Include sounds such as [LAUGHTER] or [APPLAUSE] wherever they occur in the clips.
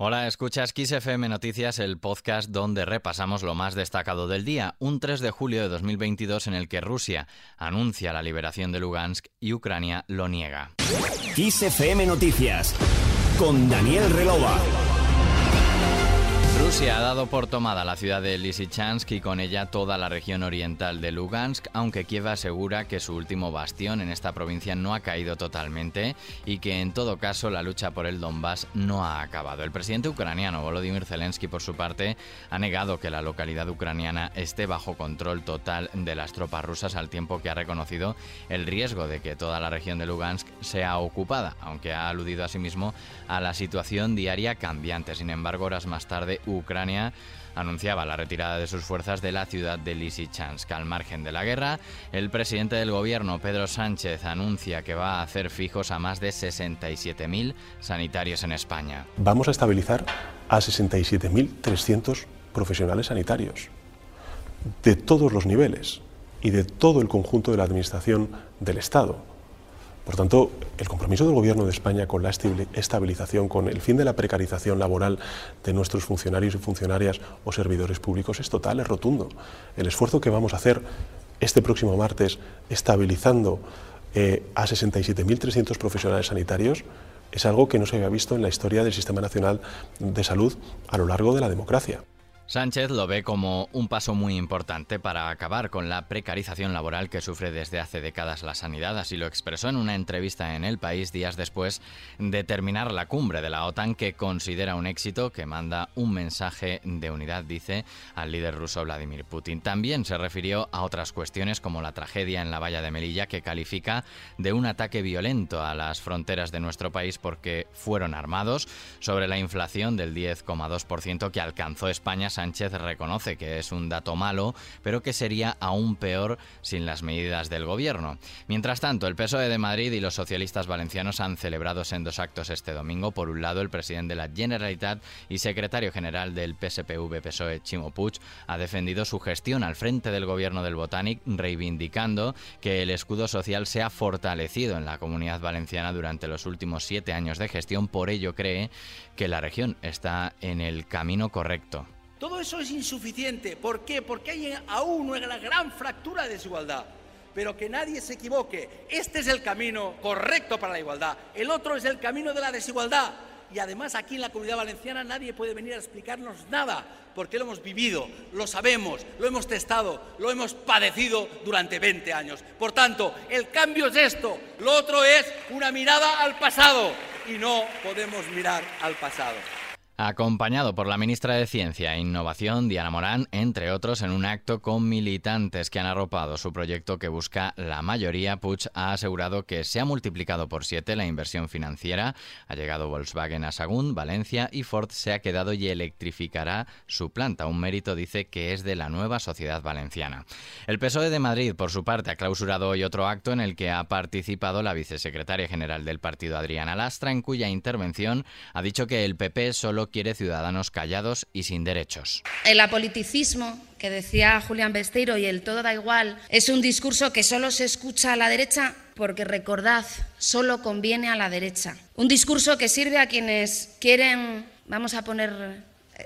Hola, escuchas Kiss FM Noticias, el podcast donde repasamos lo más destacado del día, un 3 de julio de 2022 en el que Rusia anuncia la liberación de Lugansk y Ucrania lo niega. Kiss Noticias con Daniel Relova. Rusia ha dado por tomada la ciudad de Lysychansk y con ella toda la región oriental de Lugansk, aunque Kiev asegura que su último bastión en esta provincia no ha caído totalmente y que en todo caso la lucha por el Donbass no ha acabado. El presidente ucraniano Volodymyr Zelensky, por su parte, ha negado que la localidad ucraniana esté bajo control total de las tropas rusas al tiempo que ha reconocido el riesgo de que toda la región de Lugansk sea ocupada, aunque ha aludido asimismo a la situación diaria cambiante. Sin embargo, horas más tarde, Ucrania anunciaba la retirada de sus fuerzas de la ciudad de Lysychansk. Al margen de la guerra, el presidente del gobierno, Pedro Sánchez, anuncia que va a hacer fijos a más de 67.000 sanitarios en España. Vamos a estabilizar a 67.300 profesionales sanitarios de todos los niveles y de todo el conjunto de la Administración del Estado por tanto, el compromiso del Gobierno de España con la estabilización, con el fin de la precarización laboral de nuestros funcionarios y funcionarias o servidores públicos es total, es rotundo. El esfuerzo que vamos a hacer este próximo martes estabilizando eh, a 67.300 profesionales sanitarios es algo que no se había visto en la historia del Sistema Nacional de Salud a lo largo de la democracia. Sánchez lo ve como un paso muy importante para acabar con la precarización laboral que sufre desde hace décadas la sanidad, así lo expresó en una entrevista en El País días después de terminar la cumbre de la OTAN que considera un éxito, que manda un mensaje de unidad, dice, al líder ruso Vladimir Putin. También se refirió a otras cuestiones como la tragedia en la valla de Melilla, que califica de un ataque violento a las fronteras de nuestro país porque fueron armados, sobre la inflación del 10,2% que alcanzó España Sánchez reconoce que es un dato malo, pero que sería aún peor sin las medidas del gobierno. Mientras tanto, el PSOE de Madrid y los socialistas valencianos han celebrado en dos actos este domingo. Por un lado, el presidente de la Generalitat y secretario general del PSPV-PSOE, Chimo Puig, ha defendido su gestión al frente del gobierno del Botanic, reivindicando que el escudo social se ha fortalecido en la comunidad valenciana durante los últimos siete años de gestión. Por ello, cree que la región está en el camino correcto. Todo eso es insuficiente. ¿Por qué? Porque hay aún una gran fractura de desigualdad. Pero que nadie se equivoque. Este es el camino correcto para la igualdad. El otro es el camino de la desigualdad. Y además aquí en la comunidad valenciana nadie puede venir a explicarnos nada, porque lo hemos vivido, lo sabemos, lo hemos testado, lo hemos padecido durante 20 años. Por tanto, el cambio es esto, lo otro es una mirada al pasado y no podemos mirar al pasado acompañado por la ministra de Ciencia e Innovación, Diana Morán, entre otros, en un acto con militantes que han arropado su proyecto que busca la mayoría. Puig ha asegurado que se ha multiplicado por siete la inversión financiera, ha llegado Volkswagen a Sagún, Valencia y Ford se ha quedado y electrificará su planta. Un mérito dice que es de la nueva sociedad valenciana. El PSOE de Madrid, por su parte, ha clausurado hoy otro acto en el que ha participado la vicesecretaria general del partido, Adriana Lastra, en cuya intervención ha dicho que el PP solo quiere ciudadanos callados y sin derechos. El apoliticismo que decía Julián Besteiro y el todo da igual es un discurso que solo se escucha a la derecha porque recordad, solo conviene a la derecha. Un discurso que sirve a quienes quieren, vamos a poner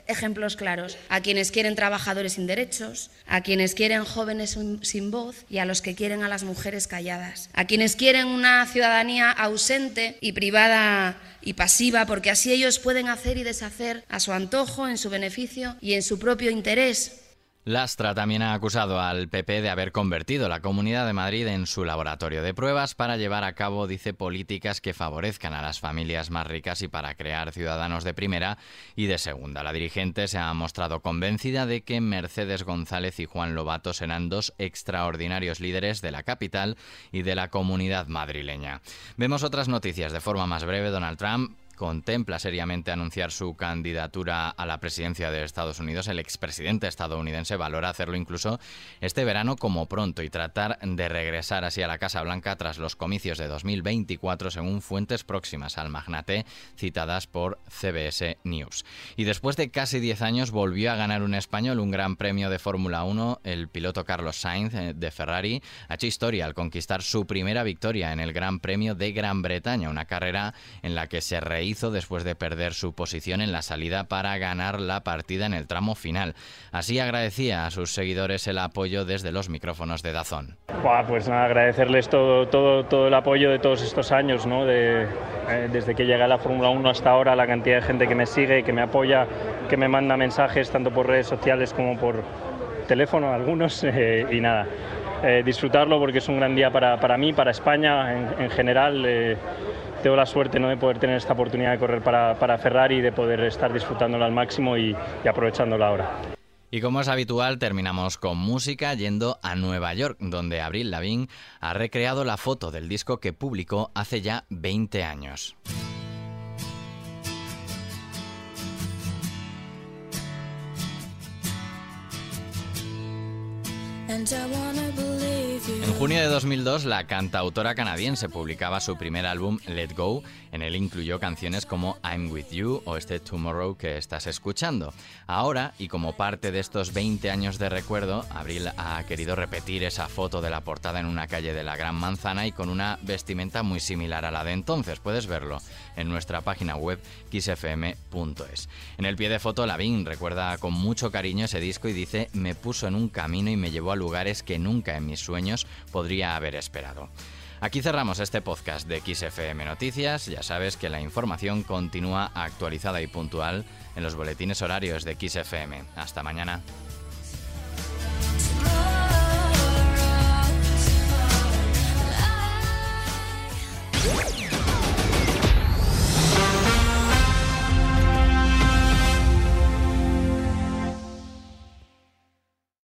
ejemplos claros, a quienes quieren trabajadores sin derechos, a quienes quieren jóvenes sin voz y a los que quieren a las mujeres calladas, a quienes quieren una ciudadanía ausente y privada y pasiva, porque así ellos pueden hacer y deshacer a su antojo, en su beneficio y en su propio interés, Lastra también ha acusado al PP de haber convertido la Comunidad de Madrid en su laboratorio de pruebas para llevar a cabo, dice, políticas que favorezcan a las familias más ricas y para crear ciudadanos de primera y de segunda. La dirigente se ha mostrado convencida de que Mercedes González y Juan Lobato serán dos extraordinarios líderes de la capital y de la comunidad madrileña. Vemos otras noticias de forma más breve. Donald Trump contempla seriamente anunciar su candidatura a la presidencia de Estados Unidos. El expresidente estadounidense valora hacerlo incluso este verano como pronto y tratar de regresar así a la Casa Blanca tras los comicios de 2024, según fuentes próximas al magnate citadas por CBS News. Y después de casi 10 años volvió a ganar un español un gran premio de Fórmula 1. El piloto Carlos Sainz eh, de Ferrari ha hecho historia al conquistar su primera victoria en el Gran Premio de Gran Bretaña, una carrera en la que se reí hizo después de perder su posición en la salida para ganar la partida en el tramo final. Así agradecía a sus seguidores el apoyo desde los micrófonos de Dazón. pues nada, agradecerles todo, todo, todo el apoyo de todos estos años, ¿no? de, eh, desde que llegué a la Fórmula 1 hasta ahora, la cantidad de gente que me sigue, que me apoya, que me manda mensajes tanto por redes sociales como por teléfono, algunos, [LAUGHS] eh, y nada. Eh, disfrutarlo porque es un gran día para, para mí, para España en, general. Eh, tengo la suerte ¿no? de poder tener esta oportunidad de correr para, para Ferrari y de poder estar disfrutándolo al máximo y, y aprovechándola ahora. Y como es habitual, terminamos con música yendo a Nueva York, donde Abril Lavigne ha recreado la foto del disco que publicó hace ya 20 años. En junio de 2002, la cantautora canadiense publicaba su primer álbum, Let Go. En él incluyó canciones como I'm With You o este Tomorrow que estás escuchando. Ahora, y como parte de estos 20 años de recuerdo, Abril ha querido repetir esa foto de la portada en una calle de la Gran Manzana y con una vestimenta muy similar a la de entonces. Puedes verlo en nuestra página web kissfm.es. En el pie de foto, Lavín recuerda con mucho cariño ese disco y dice: Me puso en un camino y me llevó a lugares que nunca en mis sueños podría haber esperado. Aquí cerramos este podcast de XFM Noticias. Ya sabes que la información continúa actualizada y puntual en los boletines horarios de XFM. Hasta mañana.